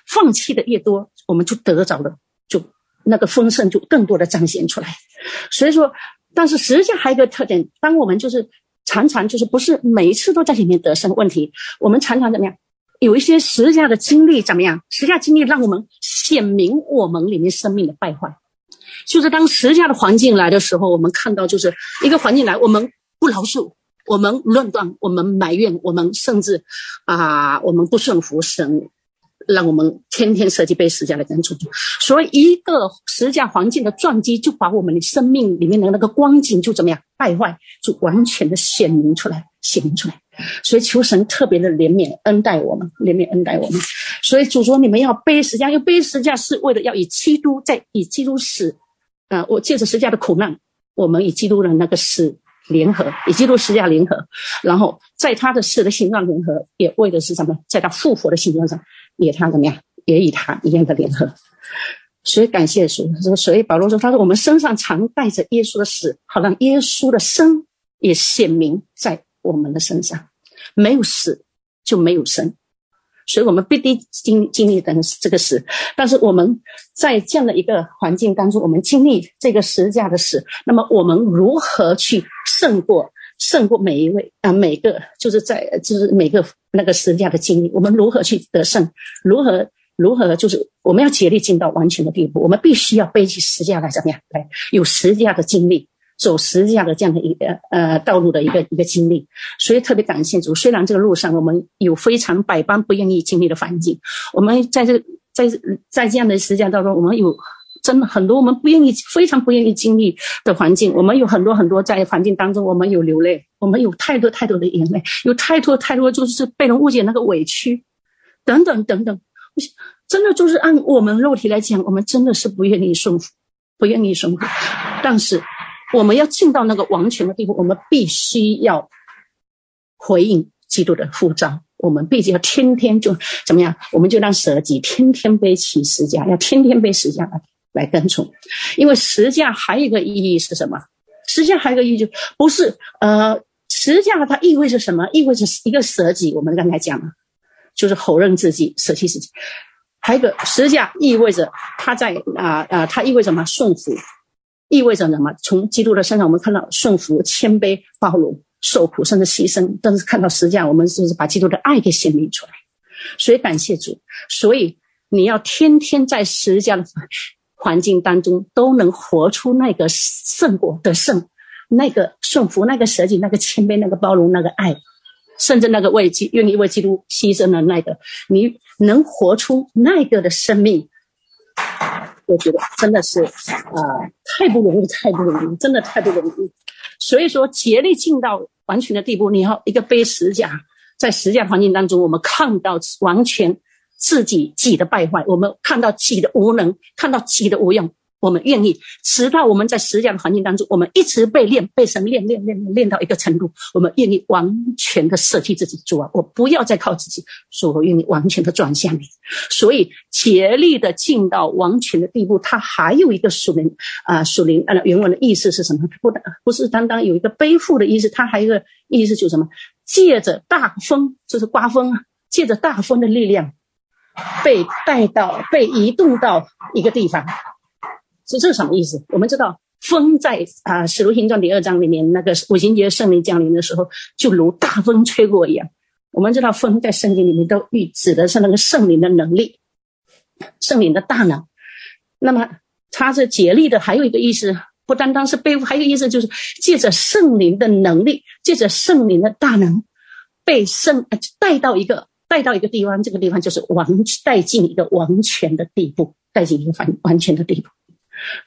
S1: 放弃的越多，我们就得着了，就那个丰盛就更多的彰显出来。所以说，但是实际上还有一个特点，当我们就是常常就是不是每一次都在里面得胜问题，我们常常怎么样？有一些实际的经历怎么样？实际经历让我们显明我们里面生命的败坏。就是当实际的环境来的时候，我们看到就是一个环境来，我们不饶恕，我们论断，我们埋怨，我们甚至啊，我们不顺服神。让我们天天设计被十字架的跟从，所以一个十字架环境的撞击，就把我们的生命里面的那个光景就怎么样败坏，就完全的显明出来，显明出来。所以求神特别的怜悯恩待我们，怜悯恩待我们。所以主说你们要背十字架，要背十字架是为了要以基督在以基督死，啊、我借着十字架的苦难，我们以基督的那个死联合，以基督十字架联合，然后在他的死的形状联合，也为的是什么？在他复活的形状上。也他怎么样？也与他一样的联合，所以感谢主。所以保罗说：“他说我们身上常带着耶稣的死，好让耶稣的生也显明在我们的身上。没有死就没有生，所以我们必定经经历的这个死。但是我们在这样的一个环境当中，我们经历这个十字架的死，那么我们如何去胜过？”胜过每一位啊，每个就是在就是每个那个十字架的经历，我们如何去得胜？如何如何就是我们要竭力进到完全的地步？我们必须要背起十字架来怎么样？来有十字架的经历，走十字架的这样的一个呃道路的一个一个经历。所以特别感谢主，虽然这个路上我们有非常百般不愿意经历的环境，我们在这在在这样的十字架当中，我们有。真的很多，我们不愿意，非常不愿意经历的环境。我们有很多很多在环境当中，我们有流泪，我们有太多太多的眼泪，有太多太多就是被人误解那个委屈，等等等等。真的就是按我们肉体来讲，我们真的是不愿意顺服，不愿意顺服。但是我们要进到那个完全的地步，我们必须要回应基督的呼召。我们必须要天天就怎么样？我们就让舍己天天背起十字架，要天天背十字架。来来跟从，因为十字架还有一个意义是什么？十字架还有一个意义就不是呃，十字架它意味着什么？意味着一个舍己。我们刚才讲了，就是否认自己，舍弃自己。还有一个十字架意味着他在啊啊，它意味着什么？顺服，意味着什么？从基督的身上，我们看到顺服、谦卑、包容、受苦，甚至牺牲。但是看到实际上，我们是不是把基督的爱给显明出来？所以感谢主。所以你要天天在十字架的。环境当中都能活出那个胜过的胜，那个顺服，那个舍己，那个谦卑，那个包容，那个爱，甚至那个为基愿意为基督牺牲的那个，你能活出那个的生命，我觉得真的是啊、呃，太不容易，太不容易，真的太不容易。所以说，竭力尽到完全的地步，你要一个背十字架，在十字架环境当中，我们看到完全。自己己的败坏，我们看到己的无能，看到己的无用，我们愿意，直到我们在十字架的环境当中，我们一直被练，被神练练练练到一个程度，我们愿意完全的舍弃自己，主啊，我不要再靠自己，所以我愿意完全的转向你。所以竭力的进到完全的地步，它还有一个属灵啊，属灵啊，原文的意思是什么？不，不是单单有一个背负的意思，它还有一个意思就是什么？借着大风，就是刮风啊，借着大风的力量。被带到、被移动到一个地方，是这是什么意思？我们知道，风在啊《使徒行传》第二章里面，那个五旬节圣灵降临的时候，就如大风吹过一样。我们知道，风在圣经里面都预指的是那个圣灵的能力，圣灵的大能。那么，它是竭力的，还有一个意思，不单单是背负，还有一个意思就是借着圣灵的能力，借着圣灵的大能，被圣带到一个。带到一个地方，这个地方就是完带进一个完全的地步，带进一个完完全的地步。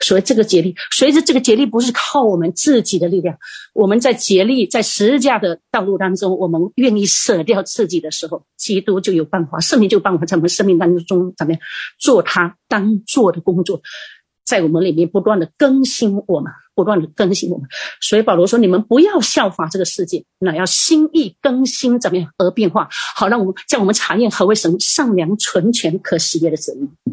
S1: 所以这个竭力，随着这个竭力不是靠我们自己的力量，我们在竭力在十字架的道路当中，我们愿意舍掉自己的时候，基督就有办法，圣灵就有办法在我们生命当中怎么样做他当做的工作，在我们里面不断的更新我们，不断的更新我们。所以保罗说：“你们不要效法这个世界，那要心意更新，怎么样而变化，好让我们叫我们查验何为神善良、纯全、可喜悦的旨意。”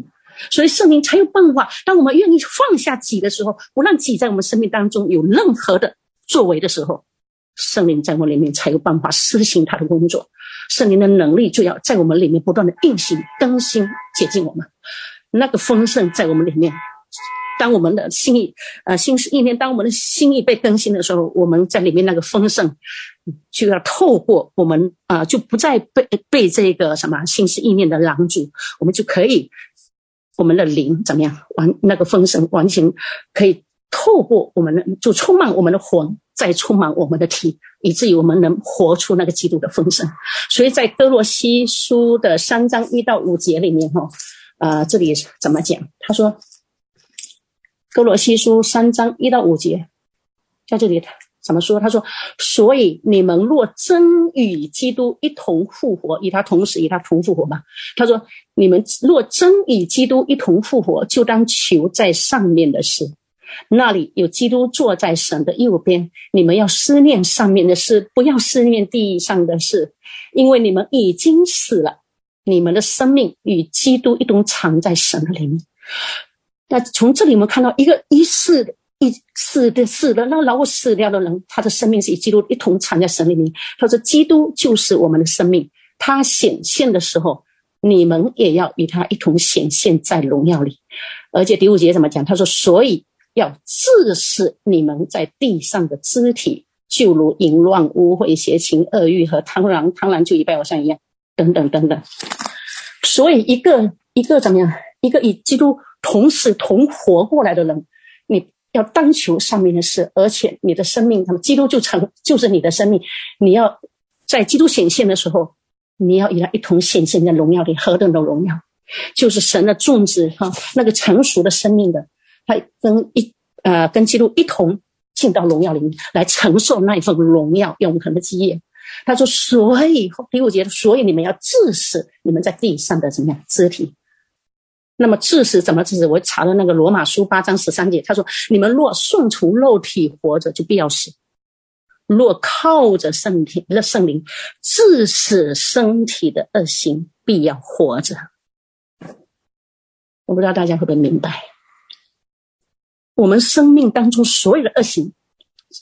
S1: 所以圣灵才有办法。当我们愿意放下己的时候，不让己在我们生命当中有任何的作为的时候，圣灵在我们里面才有办法施行他的工作。圣灵的能力就要在我们里面不断的运行、更新、洁净我们。那个丰盛在我们里面。当我们的心意，呃，心思意念，当我们的心意被更新的时候，我们在里面那个丰盛，就要透过我们啊、就不再被被这个什么心思意念的拦阻，我们就可以。我们的灵怎么样？完那个丰盛完全可以透过我们的，就充满我们的魂，再充满我们的体，以至于我们能活出那个基督的丰盛。所以在歌罗西书的三章一到五节里面，哈，啊，这里怎么讲？他说，歌罗西书三章一到五节，在这里。怎么说？他说：“所以你们若真与基督一同复活，与他同死，与他同复活嘛。”他说：“你们若真与基督一同复活，就当求在上面的事，那里有基督坐在神的右边。你们要思念上面的事，不要思念地上的事，因为你们已经死了，你们的生命与基督一同藏在神的里面。”那从这里我们看到一个一世。一死的死的，那老我死掉的人，他的生命是与基督一同藏在神里面。他说：“基督就是我们的生命，他显现的时候，你们也要与他一同显现在荣耀里。”而且第五节怎么讲？他说：“所以要致死你们在地上的肢体，就如淫乱、污秽、邪情、恶欲和贪婪，贪婪就与拜偶像一样，等等等等。所以一个一个怎么样？一个与基督同死同活过来的人，”要当求上面的事，而且你的生命，那么基督就成就是你的生命。你要在基督显现的时候，你要与他一同显现在荣耀里，何等的荣耀！就是神的种子哈，那个成熟的生命的，他跟一呃跟基督一同进到荣耀里面来承受那一份荣耀永恒的基业。他说：“所以第五节，所以你们要致死你们在地上的怎么样肢体。”那么治死怎么治死？我查了那个罗马书八章十三节，他说：“你们若顺从肉体活着，就必要死；若靠着圣体的圣灵致死身体的恶行，必要活着。”我不知道大家会不会明白，我们生命当中所有的恶行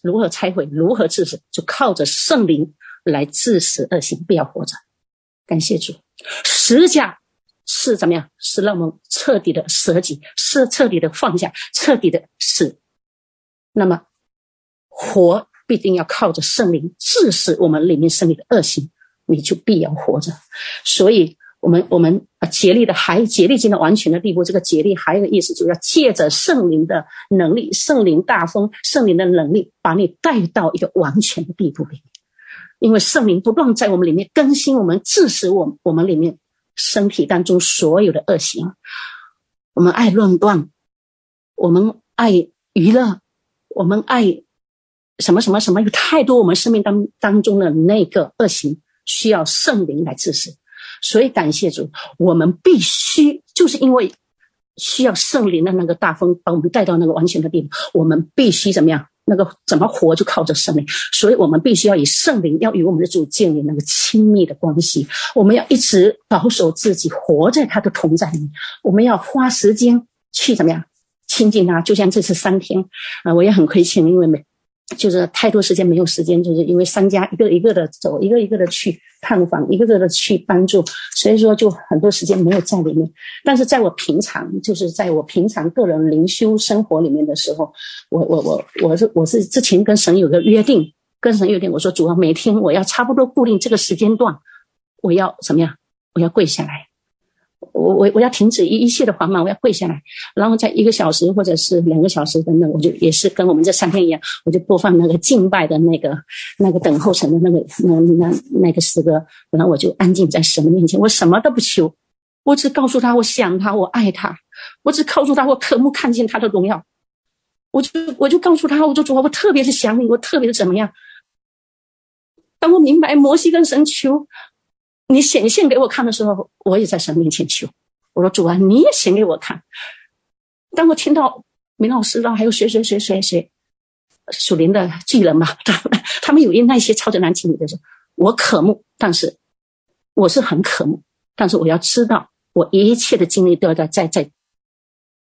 S1: 如何拆毁，如何致死，就靠着圣灵来致死恶行，必要活着。感谢主，十架。是怎么样？是让我们彻底的舍己，是彻底的放下，彻底的死。那么，活必定要靠着圣灵治死我们里面生命的恶行，你就必要活着。所以，我们我们啊，竭力的还竭力进到完全的地步。这个竭力还有个意思，就是要借着圣灵的能力，圣灵大风，圣灵的能力，把你带到一个完全的地步里面。因为圣灵不断在我们里面更新我们，致使我我们里面。身体当中所有的恶行，我们爱论断，我们爱娱乐，我们爱什么什么什么，有太多我们生命当当中的那个恶行需要圣灵来治死。所以感谢主，我们必须就是因为需要圣灵的那个大风把我们带到那个完全的地步，我们必须怎么样？那个怎么活就靠着圣灵，所以我们必须要以圣灵，要与我们的主建立那个亲密的关系。我们要一直保守自己，活在他的同在里面。我们要花时间去怎么样亲近他？就像这次三天啊，我也很亏欠，因为每。就是太多时间没有时间，就是因为商家一个一个的走，一个一个的去探访，一个个的去帮助，所以说就很多时间没有在里面。但是在我平常，就是在我平常个人灵修生活里面的时候，我我我我是我是之前跟神有个约定，跟神约定，我说主要每天我要差不多固定这个时间段，我要怎么样？我要跪下来。我我我要停止一一切的缓慢，我要跪下来，然后在一个小时或者是两个小时等等，我就也是跟我们这三天一样，我就播放那个敬拜的那个那个等候神的那个那那那个诗歌，然后我就安静在神的面前，我什么都不求，我只告诉他我想他，我爱他，我只告诉他，我渴慕看见他的荣耀。我就我就告诉他，我就主啊，我特别的想你，我特别的怎么样？当我明白摩西跟神求你显现给我看的时候，我也在神面前求。我说主啊，你也显给我看。当我听到明老师啊，还有谁谁谁谁谁属灵的巨人嘛，他们他们有因那些超级难经历的时候，我渴慕，但是我是很渴慕，但是我要知道，我一切的经历都要在在在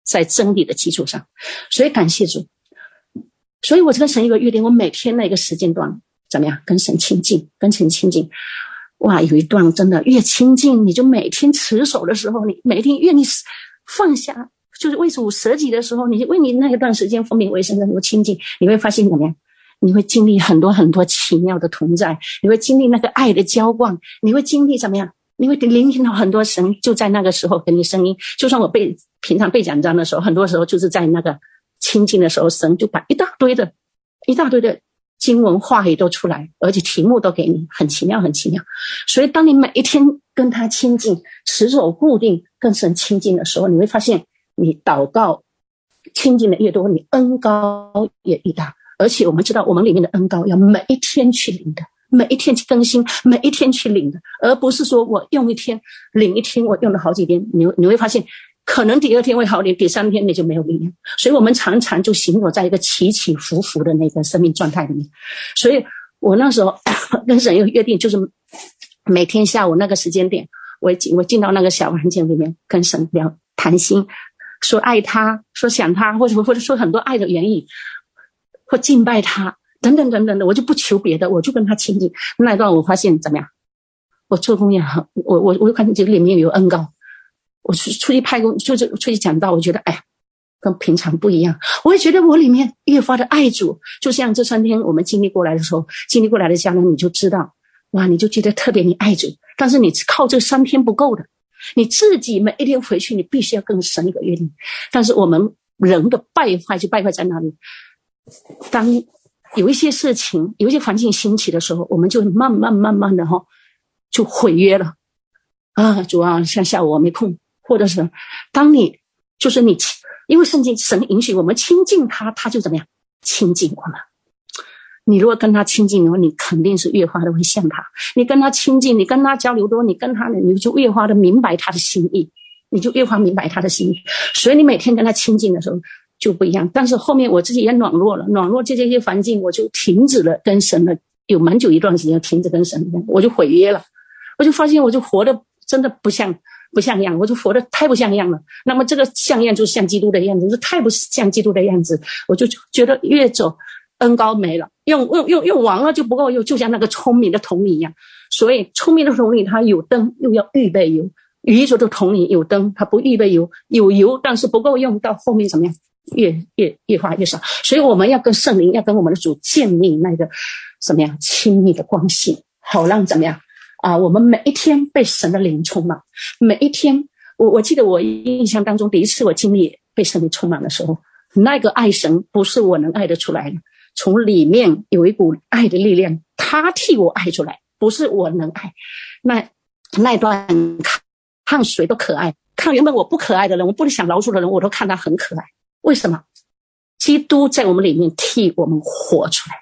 S1: 在真理的基础上，所以感谢主。所以我这个神有个约定，我每天那个时间段。怎么样？跟神亲近，跟神亲近，哇！有一段真的越亲近，你就每天持守的时候，你每天愿意放下，就是为主舍己的时候，你为你那一段时间分别为圣的时候亲近，你会发现怎么样？你会经历很多很多奇妙的同在，你会经历那个爱的浇灌，你会经历怎么样？你会聆听到很多神就在那个时候给你声音。就算我背平常背讲章的时候，很多时候就是在那个亲近的时候，神就把一大堆的，一大堆的。经文话语都出来，而且题目都给你，很奇妙，很奇妙。所以，当你每一天跟他亲近，持守固定跟神亲近的时候，你会发现，你祷告亲近的越多，你恩高也越大。而且，我们知道，我们里面的恩高要每一天去领的，每一天去更新，每一天去领的，而不是说我用一天领一天，我用了好几天。你你会发现。可能第二天会好点，第三天你就没有力量。所以我们常常就行走在一个起起伏伏的那个生命状态里面。所以我那时候 跟神有约定，就是每天下午那个时间点，我进我进到那个小房间里面，跟神聊谈心，说爱他，说想他，或者或者说很多爱的言语，或敬拜他，等等等等的，我就不求别的，我就跟他亲近。那一段我发现怎么样？我做工也很，我我我感觉这里面有恩膏。我出出去派工，就是出去讲道，我觉得哎呀，跟平常不一样。我也觉得我里面越发的爱主，就像这三天我们经历过来的时候，经历过来的家人，你就知道，哇，你就觉得特别你爱主。但是你靠这三天不够的，你自己每一天回去，你必须要更深一个约定。但是我们人的败坏就败坏在哪里？当有一些事情、有一些环境兴起的时候，我们就慢慢慢慢的哈，就毁约了。啊，主啊，像下午我没空。或者是，当你就是你亲，因为圣经神允许我们亲近他，他就怎么样亲近我们。你如果跟他亲近的话，你肯定是越发的会像他。你跟他亲近，你跟他交流多，你跟他，你就越发的明白他的心意，你就越发明白他的心意。所以你每天跟他亲近的时候就不一样。但是后面我自己也软弱了，软弱这些环境，我就停止了跟神的，有蛮久一段时间停止跟神的，我就毁约了，我就发现我就活得真的不像。不像样，我就活得太不像样了。那么这个像样就是像基督的样子，就太不像基督的样子。我就觉得越走恩膏没了，用用用用完了就不够用，就像那个聪明的童女一样。所以聪明的童女她有灯，又要预备油；愚拙的童女有灯，它不预备油，有油但是不够用，到后面怎么样？越越越花越少。所以我们要跟圣灵，要跟我们的主建立那个什么样亲密的关系，好让怎么样？啊，我们每一天被神的灵充满，每一天，我我记得我印象当中第一次我经历被神灵充满的时候，那个爱神不是我能爱得出来的，从里面有一股爱的力量，他替我爱出来，不是我能爱。那那段看看谁都可爱，看原本我不可爱的人，我不能想饶恕的人，我都看他很可爱。为什么？基督在我们里面替我们活出来。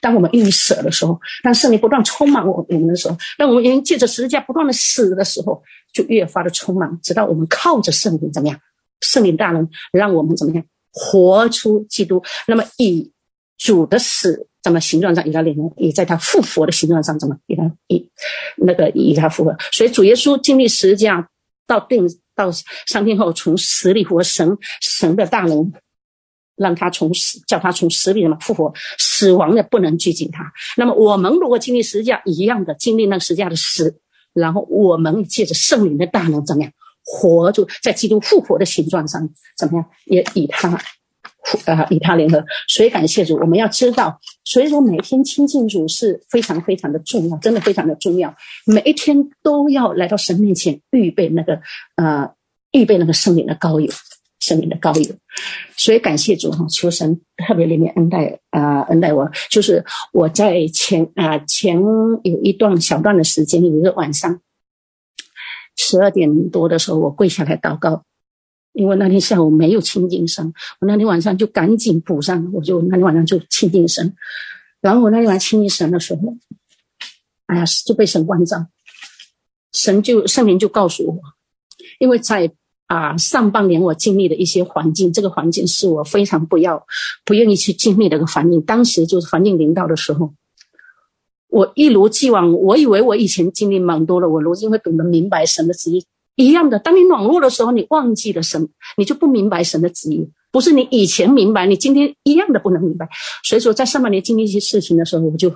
S1: 当我们愿意舍的时候，当圣灵不断充满我我们的时候，当我们因借着十字架不断的死的时候，就越发的充满，直到我们靠着圣灵怎么样？圣灵大能让我们怎么样活出基督？那么以主的死怎么形状上以他连，也在他复活的形状上怎么以他以那个以他复活？所以主耶稣经历十字架到定到三天后从死里活，神神的大能。让他从死，叫他从死里面复活，死亡的不能拘禁他。那么我们如果经历十字架一样的经历那个十字架的死，然后我们借着圣灵的大能怎么样活住在基督复活的形状上，怎么样也与他，啊，与他联合。所以感谢主，我们要知道，所以说每天亲近主是非常非常的重要，真的非常的重要。每一天都要来到神面前预备那个呃，预备那个圣灵的膏油。生命的膏油，所以感谢主哈，求神特别里面恩待啊、恩待我。就是我在前啊、前有一段小段的时间，有一个晚上十二点多的时候，我跪下来祷告，因为那天下午没有亲近神，我那天晚上就赶紧补上，我就那天晚上就亲近神。然后我那天晚上亲近神的时候，哎呀，就被神关照，神就圣灵就告诉我，因为在啊上半年我经历的一些环境，这个环境是我非常不要、不愿意去经历的一个环境。当时就是环境临到的时候，我一如既往，我以为我以前经历蛮多的，我如今会懂得明白神的旨意。一样的，当你软弱的时候，你忘记了神，你就不明白神的旨意。不是你以前明白，你今天一样的不能明白。所以说，在上半年经历一些事情的时候，我就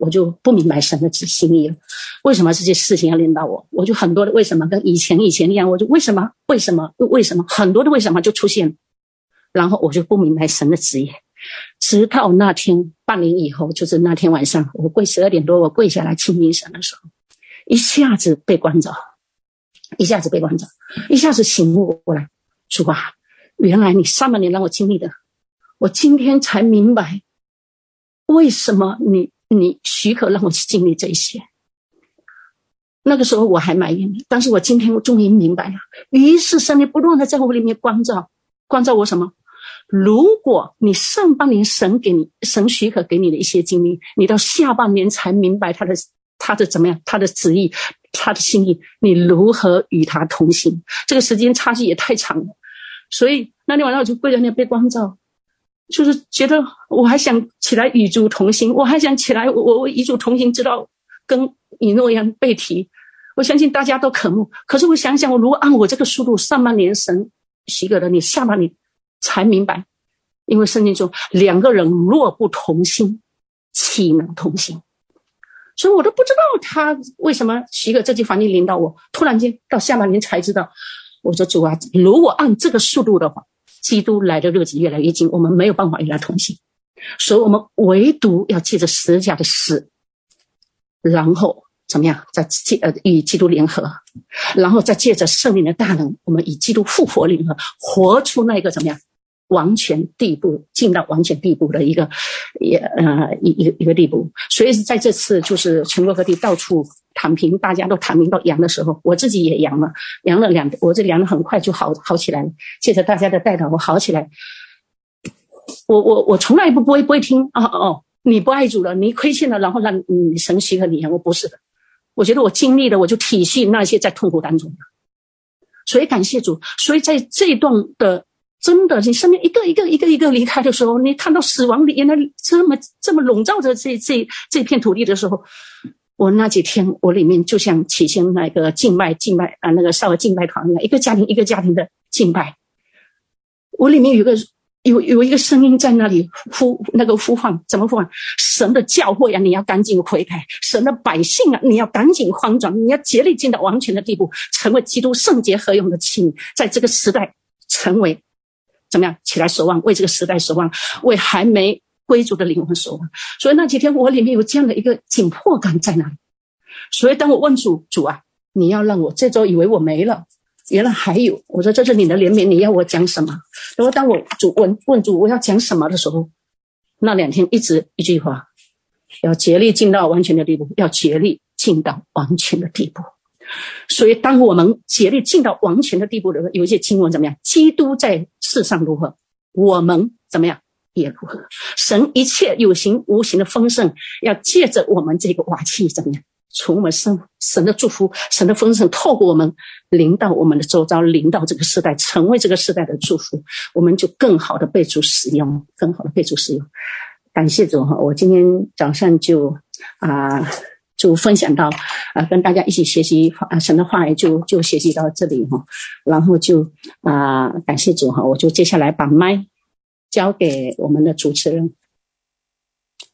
S1: 我就不明白神的旨心意了。为什么这些事情要临到我？我就很多的为什么跟以前以前一样，我就为什么为什么为什么很多的为什么就出现，然后我就不明白神的旨意。直到那天半年以后，就是那天晚上，我跪十二点多，我跪下来亲近神的时候，一下子被关着。一下子被关着，一下子醒悟过来，主啊，原来你上半年让我经历的，我今天才明白，为什么你你许可让我去经历这一些。那个时候我还埋怨你，但是我今天我终于明白了。于是神你不断的在我里面关照，关照我什么？如果你上半年神给你神许可给你的一些经历，你到下半年才明白他的他的怎么样，他的旨意。他的心意，你如何与他同行？这个时间差距也太长了，所以那天晚上我就跪在那被光照，就是觉得我还想起来与主同行，我还想起来我我与主同行，知道跟以诺一样被提。我相信大家都渴慕，可是我想想，我如果按我这个速度，上半年神许可了你，下半年才明白，因为圣经中两个人若不同心，岂能同行？所以我都不知道他为什么许可这句环境领导我，突然间到下半年才知道。我说主啊，如果按这个速度的话，基督来的日子越来越近，我们没有办法与他同行。所以我们唯独要借着十字架的死，然后怎么样，在借呃与基督联合，然后再借着圣灵的大能，我们与基督复活联合，活出那个怎么样？完全地步，进到完全地步的一个，也呃一一个一个地步。所以是在这次就是全国各地到处躺平，大家都躺平到阳的时候，我自己也阳了，阳了两，我这阳的很快就好好起来了。借着大家的带导，我好起来。我我我从来不不会不会听啊哦，你不爱主了，你亏欠了，然后让你神许可你，我不是的。我觉得我经历了，我就体恤那些在痛苦当中的。所以感谢主，所以在这一段的。真的，你身边一个一个一个一个离开的时候，你看到死亡原来这么这么笼罩着这这这片土地的时候，我那几天我里面就像起先那个敬拜敬拜啊，那个少儿敬拜团一样，一个家庭一个家庭的敬拜。我里面有个有有一个声音在那里呼那个呼唤，怎么呼唤？神的教会啊，你要赶紧悔改；神的百姓啊，你要赶紧翻转，你要竭力进到完全的地步，成为基督圣洁合用的器皿，在这个时代成为。怎么样？起来守望，为这个时代守望，为还没归主的灵魂守望。所以那几天我里面有这样的一个紧迫感在那里。所以当我问主主啊，你要让我这周以为我没了，原来还有。我说这是你的怜悯，你要我讲什么？然后当我主问问主我要讲什么的时候，那两天一直一句话：要竭力进到完全的地步，要竭力进到完全的地步。所以，当我们竭力进到完全的地步的时候，有一些经文怎么样？基督在世上如何，我们怎么样也如何。神一切有形无形的丰盛，要借着我们这个瓦器怎么样？从我们生神的祝福、神的丰盛，透过我们临到我们的周遭，临到这个时代，成为这个时代的祝福，我们就更好的被主使用，更好的被主使用。感谢主哈！我今天早上就啊。就分享到，啊，跟大家一起学习啊，神的话语就就学习到这里哈，然后就啊，感谢主哈，我就接下来把麦交给我们的主持人。